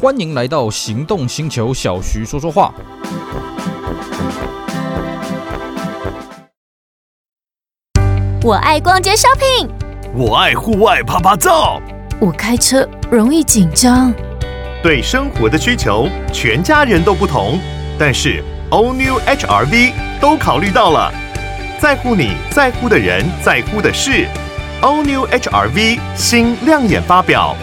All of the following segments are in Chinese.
欢迎来到行动星球，小徐说说话。我爱逛街 shopping，我爱户外趴趴走，我开车容易紧张。对生活的需求，全家人都不同，但是 All New HR-V 都考虑到了，在乎你在乎的人，在乎的事。All New HR-V 新亮眼发表，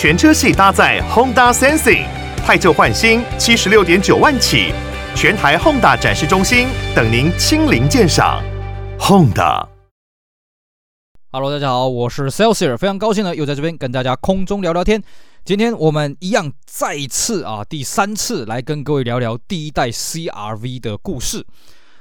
全车系搭载 Honda Sensing，汰旧换新，七十六点九万起，全台 Honda 展示中心等您亲临鉴赏。Honda。Hello，大家好，我是 Celsius，非常高兴呢，又在这边跟大家空中聊聊天。今天我们一样再次啊，第三次来跟各位聊聊第一代 CR-V 的故事。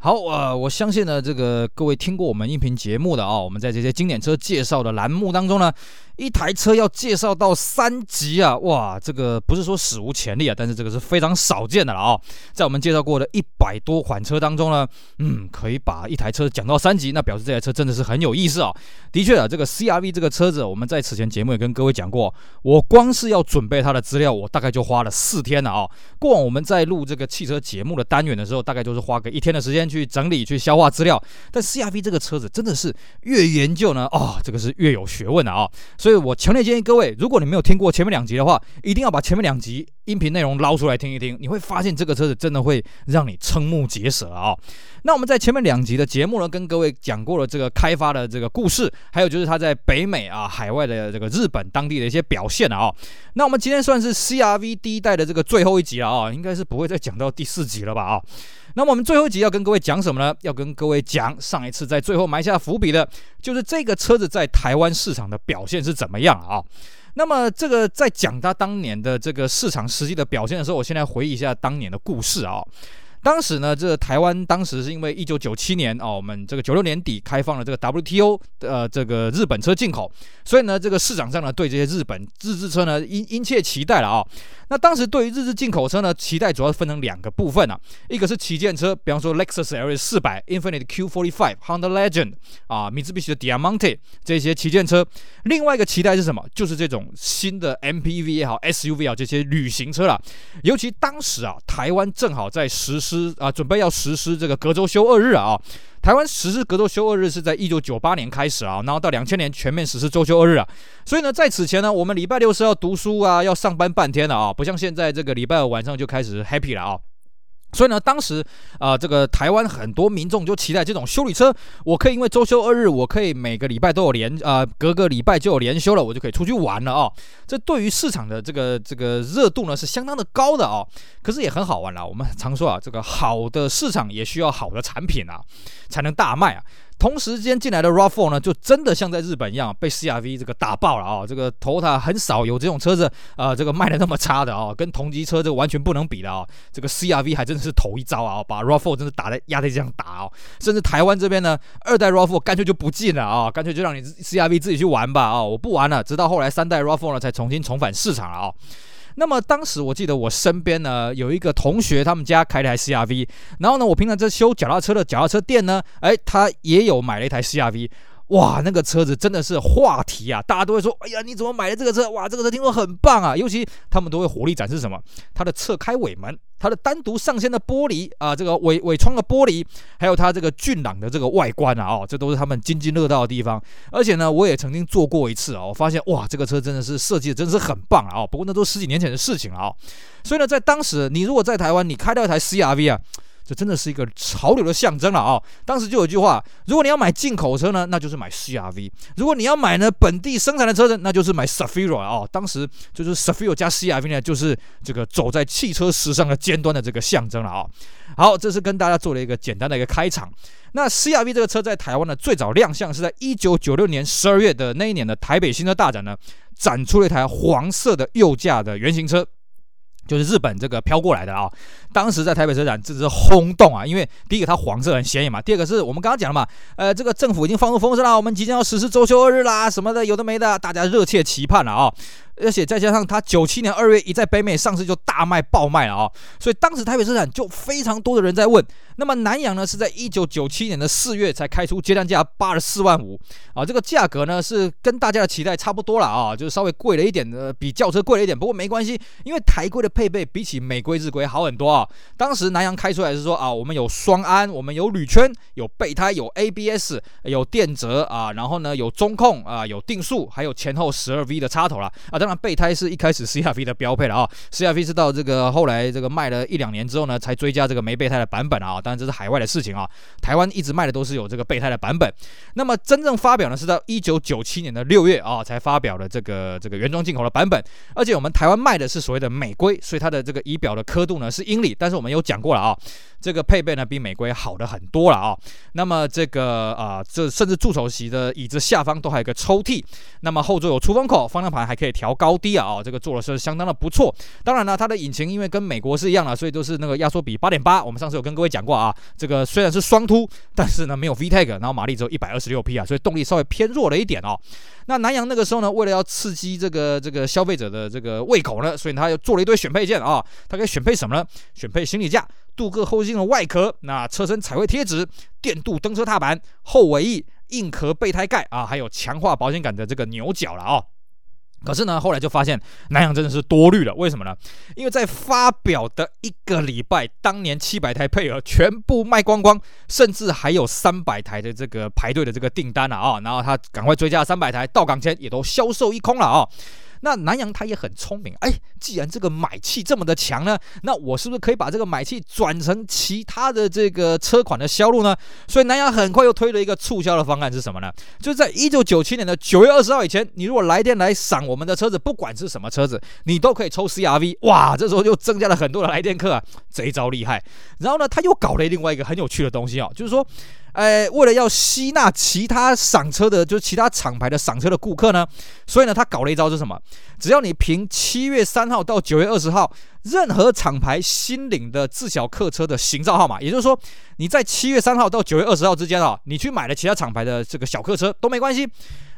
好，呃，我相信呢，这个各位听过我们音频节目的啊，我们在这些经典车介绍的栏目当中呢。一台车要介绍到三级啊，哇，这个不是说史无前例啊，但是这个是非常少见的了啊。在我们介绍过的一百多款车当中呢，嗯，可以把一台车讲到三级，那表示这台车真的是很有意思啊。的确啊，这个 CR-V 这个车子，我们在此前节目也跟各位讲过，我光是要准备它的资料，我大概就花了四天了啊。过往我们在录这个汽车节目的单元的时候，大概就是花个一天的时间去整理、去消化资料。但 CR-V 这个车子真的是越研究呢，哦，这个是越有学问的啊。所以所以我强烈建议各位，如果你没有听过前面两集的话，一定要把前面两集音频内容捞出来听一听，你会发现这个车子真的会让你瞠目结舌啊！那我们在前面两集的节目呢，跟各位讲过了这个开发的这个故事，还有就是它在北美啊、海外的这个日本当地的一些表现啊。那我们今天算是 CR-V 第一代的这个最后一集了啊，应该是不会再讲到第四集了吧啊？那么我们最后一集要跟各位讲什么呢？要跟各位讲上一次在最后埋下伏笔的，就是这个车子在台湾市场的表现是怎么样啊？那么这个在讲它当年的这个市场实际的表现的时候，我现在回忆一下当年的故事啊。当时呢，这个台湾当时是因为一九九七年哦，我们这个九六年底开放了这个 WTO 的呃这个日本车进口，所以呢，这个市场上呢对这些日本自制车呢殷殷切期待了啊。那当时对于日制进口车呢，期待主要分成两个部分啊，一个是旗舰车，比方说 Lexus LS 四百、Infiniti Q45、Honda Legend 啊、米兹比喜的 Diamante 这些旗舰车；另外一个期待是什么？就是这种新的 MPV 也好、SUV 也好这些旅行车了。尤其当时啊，台湾正好在实施啊，准备要实施这个隔周休二日啊。台湾实施隔周休二日是在一九九八年开始啊，然后到两千年全面实施周休二日啊。所以呢，在此前呢，我们礼拜六是要读书啊，要上班半天的啊，不像现在这个礼拜二晚上就开始 happy 了啊。所以呢，当时啊、这个台湾很多民众就期待这种修理车，我可以因为周休二日，我可以每个礼拜都有连啊、隔个礼拜就有连休了，我就可以出去玩了啊、哦。这对于市场的这个这个热度呢，是相当的高的啊、哦。可是也很好玩了，我们常说啊，这个好的市场也需要好的产品啊，才能大卖啊。同时间进来的 RAV4 呢，就真的像在日本一样被 CR-V 这个打爆了啊！这个 Toyota 很少有这种车子啊、呃，这个卖的那么差的啊，跟同级车这个完全不能比的啊！这个 CR-V 还真的是头一招啊，把 RAV4 真的打在压在这样打啊！甚至台湾这边呢，二代 RAV4 干脆就不进了啊，干脆就让你 CR-V 自己去玩吧啊！我不玩了，直到后来三代 RAV4 呢才重新重返市场了啊！那么当时我记得我身边呢有一个同学，他们家开了台 CR-V，然后呢我平常在修脚踏车的脚踏车店呢，哎，他也有买了一台 CR-V。哇，那个车子真的是话题啊！大家都会说：“哎呀，你怎么买的这个车？哇，这个车听说很棒啊！”尤其他们都会火力展示什么？它的侧开尾门，它的单独上掀的玻璃啊，这个尾尾窗的玻璃，还有它这个俊朗的这个外观啊，哦，这都是他们津津乐道的地方。而且呢，我也曾经坐过一次啊，我发现哇，这个车真的是设计的真是很棒啊！不过那都十几年前的事情了啊。所以呢，在当时，你如果在台湾，你开到一台 CR-V 啊。这真的是一个潮流的象征了啊！当时就有一句话：如果你要买进口车呢，那就是买 CR-V；如果你要买呢本地生产的车子，那就是买 s a f i r o 啊！当时就是 s a f i r o 加 CR-V 呢，就是这个走在汽车时尚的尖端的这个象征了啊！好，这是跟大家做了一个简单的一个开场。那 CR-V 这个车在台湾呢，最早亮相是在一九九六年十二月的那一年的台北新车大展呢，展出了一台黄色的右驾的原型车。就是日本这个飘过来的啊、当时在台北车展，这是轰动啊！因为第一个它黄色很显眼嘛，第二个是我们刚刚讲了嘛，呃，这个政府已经放出风声了，我们即将要实施周休二日啦，什么的有的没的，大家热切期盼了啊、而且再加上它九七年二月一在北美上市就大卖爆卖了啊，所以当时台北车展就非常多的人在问。那么南阳呢是在一九九七年的四月才开出接单价八十四万五啊，这个价格呢是跟大家的期待差不多了啊，就是稍微贵了一点的，比轿车贵了一点，不过没关系，因为台规的配备比起美规日规好很多啊。当时南阳开出来是说啊，我们有双安，我们有铝圈，有备胎，有 ABS，有电折啊，然后呢有中控啊，有定速，还有前后十二 V 的插头啦。啊。当那备胎是一开始 CRV 的标配了啊，CRV 是到这个后来这个卖了一两年之后呢，才追加这个没备胎的版本啊。当然这是海外的事情啊，台湾一直卖的都是有这个备胎的版本。那么真正发表呢，是到一九九七年的六月啊，才发表了这个这个原装进口的版本。而且我们台湾卖的是所谓的美规，所以它的这个仪表的刻度呢是英里。但是我们有讲过了啊，这个配备呢比美规好的很多了啊。那么这个啊，这甚至助手席的椅子下方都还有个抽屉。那么后座有出风口，方向盘还可以调高低啊，这个做的是相当的不错。当然呢，它的引擎因为跟美国是一样的，所以都是那个压缩比八点八。我们上次有跟各位讲过啊，这个虽然是双凸，但是呢没有 VTEC，然后马力只有一百二十六匹啊，所以动力稍微偏弱了一点哦。那南阳那个时候呢，为了要刺激这个这个消费者的这个胃口呢，所以他又做了一堆选配件啊。他可以选配什么呢？选配行李架、镀铬后视镜的外壳、那车身彩绘贴纸、电镀灯车踏板、后尾翼、硬壳备胎盖啊，还有强化保险杆的这个牛角了啊。可是呢，后来就发现南洋真的是多虑了，为什么呢？因为在发表的一个礼拜，当年七百台配额全部卖光光，甚至还有三百台的这个排队的这个订单了啊，然后他赶快追加三百台，到港前也都销售一空了啊。那南阳他也很聪明，哎，既然这个买气这么的强呢，那我是不是可以把这个买气转成其他的这个车款的销路呢？所以南阳很快又推了一个促销的方案是什么呢？就是在一九九七年的九月二十号以前，你如果来电来赏我们的车子，不管是什么车子，你都可以抽 CRV。哇，这时候就增加了很多的来电客啊，这一招厉害。然后呢，他又搞了另外一个很有趣的东西啊，就是说。哎，为了要吸纳其他赏车的，就是其他厂牌的赏车的顾客呢，所以呢，他搞了一招是什么？只要你凭七月三号到九月二十号，任何厂牌新领的自小客车的行照号码，也就是说，你在七月三号到九月二十号之间啊，你去买了其他厂牌的这个小客车都没关系。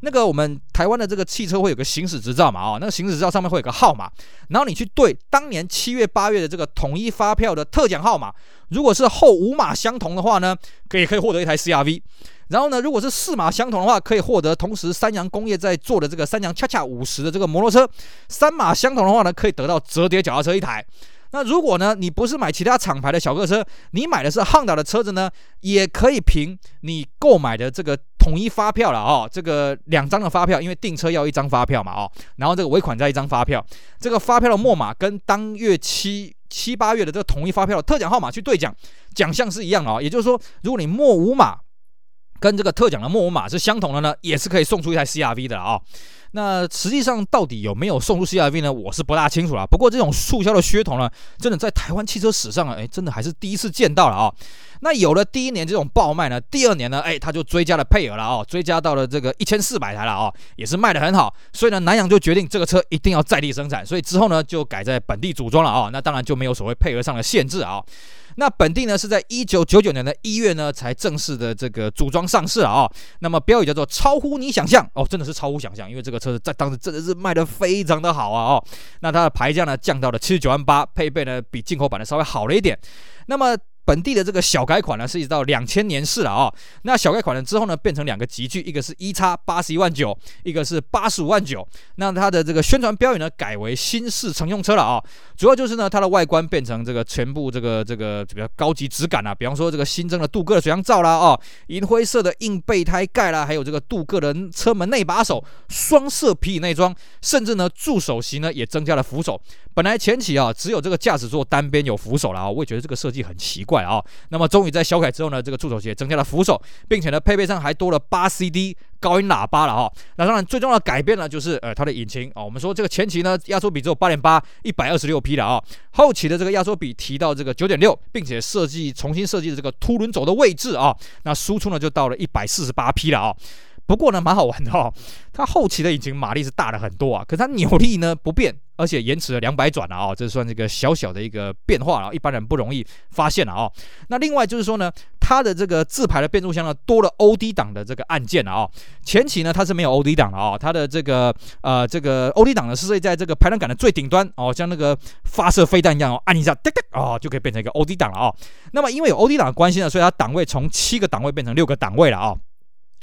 那个我们台湾的这个汽车会有个行驶执照嘛，啊，那个行驶执照上面会有个号码，然后你去对当年七月八月的这个统一发票的特奖号码，如果是后五码相同的话呢，可以可以获得一台 CRV，然后呢，如果是四码相同的话，可以获得同时三阳工业在做的这个三阳恰恰五十的这个摩托车，三码相同的话呢，可以得到折叠脚踏车一台。那如果呢，你不是买其他厂牌的小客车，你买的是 Honda 的车子呢，也可以凭你购买的这个统一发票了哦，这个两张的发票，因为订车要一张发票嘛哦，然后这个尾款再一张发票，这个发票的末码跟当月七七八月的这个统一发票的特奖号码去兑奖，奖项是一样的哦，也就是说，如果你末五码跟这个特奖的末五码是相同的呢，也是可以送出一台 CRV 的啊。那实际上到底有没有送出 CRV 呢？我是不大清楚了。不过这种促销的噱头呢，真的在台湾汽车史上啊，哎，真的还是第一次见到了啊。那有了第一年这种爆卖呢，第二年呢，哎，他就追加了配额了啊，追加到了这个一千四百台了啊，也是卖得很好。所以呢，南阳就决定这个车一定要在地生产，所以之后呢，就改在本地组装了啊。那当然就没有所谓配额上的限制啊。那本地呢是在一九九九年的一月呢才正式的这个组装上市了啊、那么标语叫做超乎你想象哦，真的是超乎想象，因为这个车子在当时真的是卖的非常的好啊哦。那它的牌价呢降到了七十九万八，配备呢比进口版的稍微好了一点。那么。本地的这个小改款呢，是一直到两千年式了啊、那小改款了之后呢，变成两个级距，一个是一叉八十一万九，一个是八十五万九。那它的这个宣传标语呢，改为新式乘用车了啊、主要就是呢，它的外观变成这个全部这个这个比较高级质感啊，比方说这个新增了镀铬的水箱罩啦，哦，银灰色的硬备胎盖啦，还有这个镀铬的车门内把手，双色皮椅内装，甚至呢助手席呢也增加了扶手。本来前期啊只有这个驾驶座单边有扶手了啊，我也觉得这个设计很奇怪啊。那么终于在小改之后呢，这个助手席也增加了扶手，并且呢配备上还多了八 CD 高音喇叭了哈。那当然最重要的改变呢就是呃它的引擎啊，我们说这个前期呢压缩比只有八点八，一百二十六匹了啊，后期的这个压缩比提到这个九点六，并且设计重新设计的这个凸轮轴的位置啊，那输出呢就到了一百四十八匹了啊。不过呢，蛮好玩的哦。它后期的引擎马力是大了很多啊，可它扭力呢不变，而且延迟了两百转了啊，这算这个小小的一个变化了，一般人不容易发现了啊。那另外就是说呢，它的这个自排的变速箱呢多了 OD 档的这个按键了啊。前期呢它是没有 OD 档的啊，它的这个呃这个 OD 档呢是设在这个排档杆的最顶端哦，像那个发射飞弹一样哦，按一下叮叮哦就可以变成一个 OD 档了啊。那么因为有 OD 档的关系呢，所以它档位从七个档位变成六个档位了啊。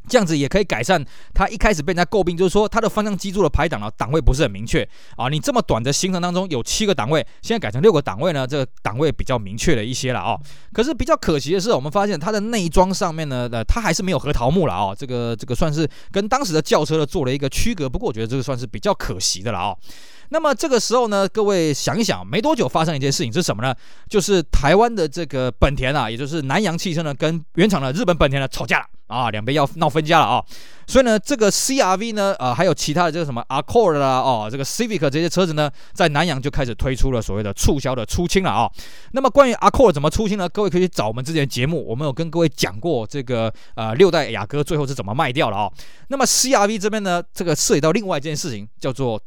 这样子也可以改善它一开始被人家诟病，就是说它的方向机柱的排档啊档位不是很明确啊。你这么短的行程当中有七个档位，现在改成六个档位呢，这个档位比较明确了一些了啊。可是比较可惜的是，我们发现它的内装上面呢，呃，它还是没有核桃木了啊。这个这个算是跟当时的轿车呢做了一个区隔，不过我觉得这个算是比较可惜的了啊。那么这个时候呢，各位想一想，没多久发生一件事情是什么呢？就是台湾的这个本田啊，也就是南洋汽车呢，跟原厂的日本本田呢吵架了啊，两边要闹分家了啊。所以呢，这个 CRV 呢，呃，还有其他的这个什么 Accord 啦，哦，这个 Civic 这些车子呢，在南洋就开始推出了所谓的促销的出清了啊。那么关于 Accord 怎么出清呢？各位可以找我们之前节目，我们有跟各位讲过这个呃六代雅阁最后是怎么卖掉了啊。那么 CRV 这边呢，这个涉及到另外一件事情，叫做。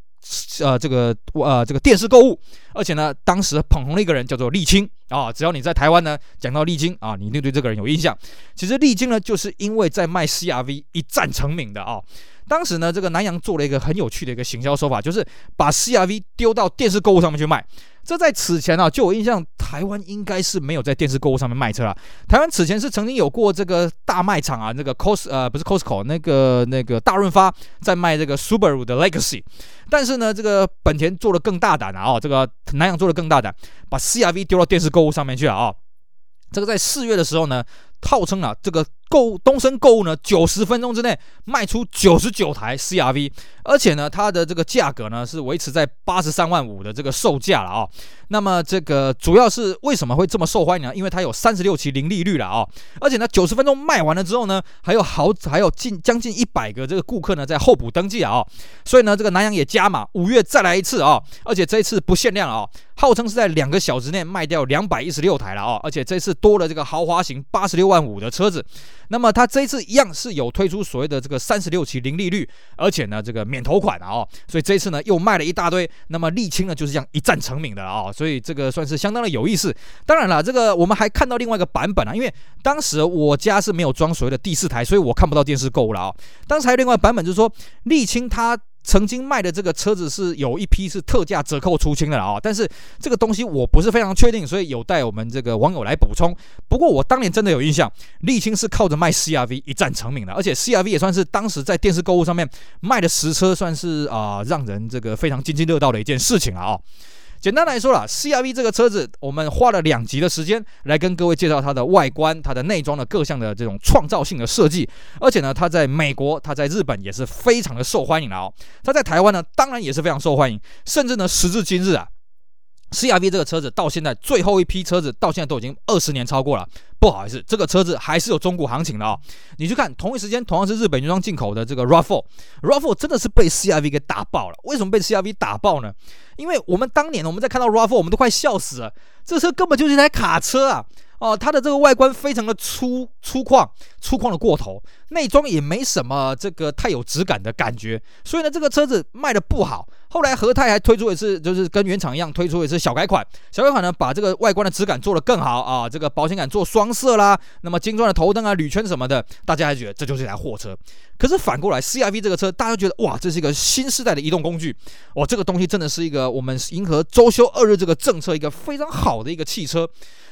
呃，这个呃，这个电视购物，而且呢，当时捧红了一个人叫做沥青啊。只要你在台湾呢，讲到沥青啊，你一定对这个人有印象。其实沥青呢，就是因为在卖 CRV 一战成名的啊。当时呢，这个南洋做了一个很有趣的一个行销手法，就是把 CRV 丢到电视购物上面去卖。这在此前啊，就我印象，台湾应该是没有在电视购物上面卖车啊。台湾此前是曾经有过这个大卖场啊，那个 Cost 呃不是 Costco 那个那个大润发在卖这个 Subaru 的 Legacy，但是呢，这个本田做的更大胆啊，这个南洋做的更大胆，把 CRV 丢到电视购物上面去了啊。这个在四月的时候呢，号称啊这个。购东升购物呢，九十分钟之内卖出九十九台 CRV，而且呢，它的这个价格呢是维持在八十三万五的这个售价了啊。那么这个主要是为什么会这么受欢迎呢？因为它有三十六期零利率了啊，而且呢，九十分钟卖完了之后呢，还有好还有近将近一百个这个顾客呢在候补登记啊，所以呢，这个南洋也加码，五月再来一次啊，而且这一次不限量啊，号称是在两个小时内卖掉两百一十六台了啊，而且这次多了这个豪华型八十六万五的车子。那么它这一次一样是有推出所谓的这个三十六期零利率，而且呢这个免头款啊，哦，所以这次呢又卖了一大堆。那么沥青呢就是这样一战成名的啊，所以这个算是相当的有意思。当然了，这个我们还看到另外一个版本啊，因为当时我家是没有装所谓的第四台，所以我看不到电视购物了啊，哦。当时还有另外版本就是说沥青它。曾经卖的这个车子是有一批是特价折扣出清的啊，但是这个东西我不是非常确定，所以有待我们这个网友来补充。不过我当年真的有印象，沥青是靠着卖 CRV 一战成名的，而且 CRV 也算是当时在电视购物上面卖的实车，算是啊、让人这个非常津津乐道的一件事情了啊。简单来说啦，CRV 这个车子，我们花了两集的时间来跟各位介绍它的外观、它的内装的各项的这种创造性的设计，而且呢，它在美国、它在日本也是非常的受欢迎的哦。它在台湾呢，当然也是非常受欢迎，甚至呢，时至今日啊。CRV 这个车子到现在最后一批车子到现在都已经二十年超过了，不好意思，这个车子还是有中古行情的啊、哦。你去看同一时间同样是日本原装进口的这个 RAV4，RAV4 真的是被 CRV 给打爆了。为什么被 CRV 打爆呢？因为我们当年我们在看到 RAV4，我们都快笑死了，这车根本就是一台卡车啊！哦，它的这个外观非常的粗粗犷，粗犷的过头，内装也没什么这个太有质感的感觉，所以呢，这个车子卖的不好。后来和泰还推出一次，就是跟原厂一样推出一次小改款。小改款呢，把这个外观的质感做得更好啊，这个保险杆做双色啦，那么精装的头灯啊、铝圈什么的，大家还觉得这就是一台货车。可是反过来，CRV 这个车，大家觉得哇，这是一个新时代的移动工具，哇，这个东西真的是一个我们迎合周休二日这个政策一个非常好的一个汽车。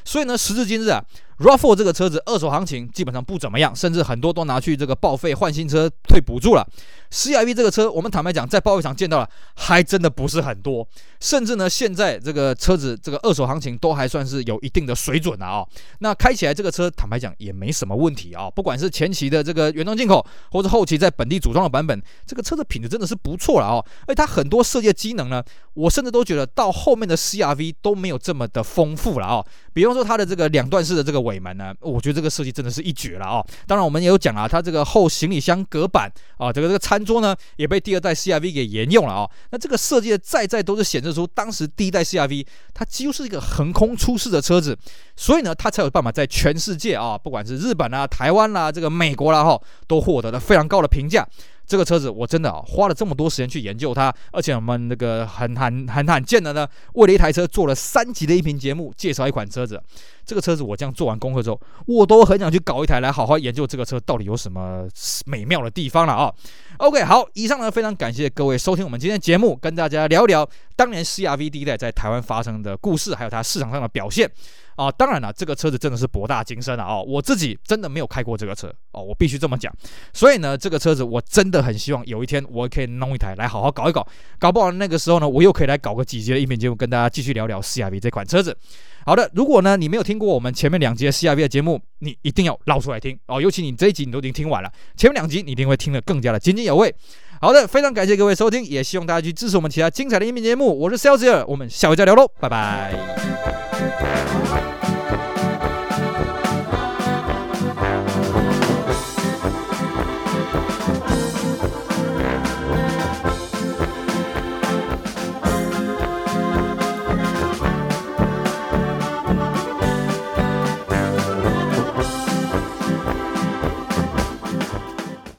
所以呢，时至今日啊。RAV4 这个车子二手行情基本上不怎么样，甚至很多都拿去这个报废换新车退补助了。CRV 这个车，我们坦白讲，在报废厂见到了，还真的不是很多。甚至呢，现在这个车子这个二手行情都还算是有一定的水准了啊。那开起来这个车，坦白讲也没什么问题啊。不管是前期的这个原装进口，或者后期在本地组装的版本，这个车子品质真的是不错了啊。而且它很多设计的机能呢，我甚至都觉得到后面的 CRV 都没有这么的丰富了啊。比方说它的这个两段式的这个尾门呢，我觉得这个设计真的是一绝了啊！当然我们也有讲啊，它这个后行李箱隔板啊，这个这个餐桌呢，也被第二代 CRV 给沿用了啊、那这个设计的在在都是显示出当时第一代 CRV 它几乎是一个横空出世的车子，所以呢，它才有办法在全世界啊，不管是日本啊、台湾啦、啊、这个美国啦哈，都获得了非常高的评价。这个车子我真的啊花了这么多时间去研究它，而且我们那个很罕很罕见的呢，为了一台车做了三集的音频节目介绍一款车子。这个车子我这样做完功课之后，我都很想去搞一台来好好研究这个车到底有什么美妙的地方了啊。OK，好，以上呢非常感谢各位收听我们今天的节目，跟大家聊聊当年 CRV 第一代在台湾发生的故事，还有它市场上的表现。啊，当然了，这个车子真的是博大精深了啊！我自己真的没有开过这个车哦，我必须这么讲。所以呢，这个车子我真的很希望有一天我可以弄一台来好好搞一搞，搞不好那个时候呢，我又可以来搞个几集的音频节目，跟大家继续聊聊 CRV 这款车子。好的，如果呢你没有听过我们前面两集 CRV 的节目，你一定要捞出来听哦。尤其你这一集你都已经听完了，前面两集你一定会听得更加的津津有味。好的，非常感谢各位收听，也希望大家去支持我们其他精彩的音频节目。我是 Celsius，我们下回再聊喽，拜拜。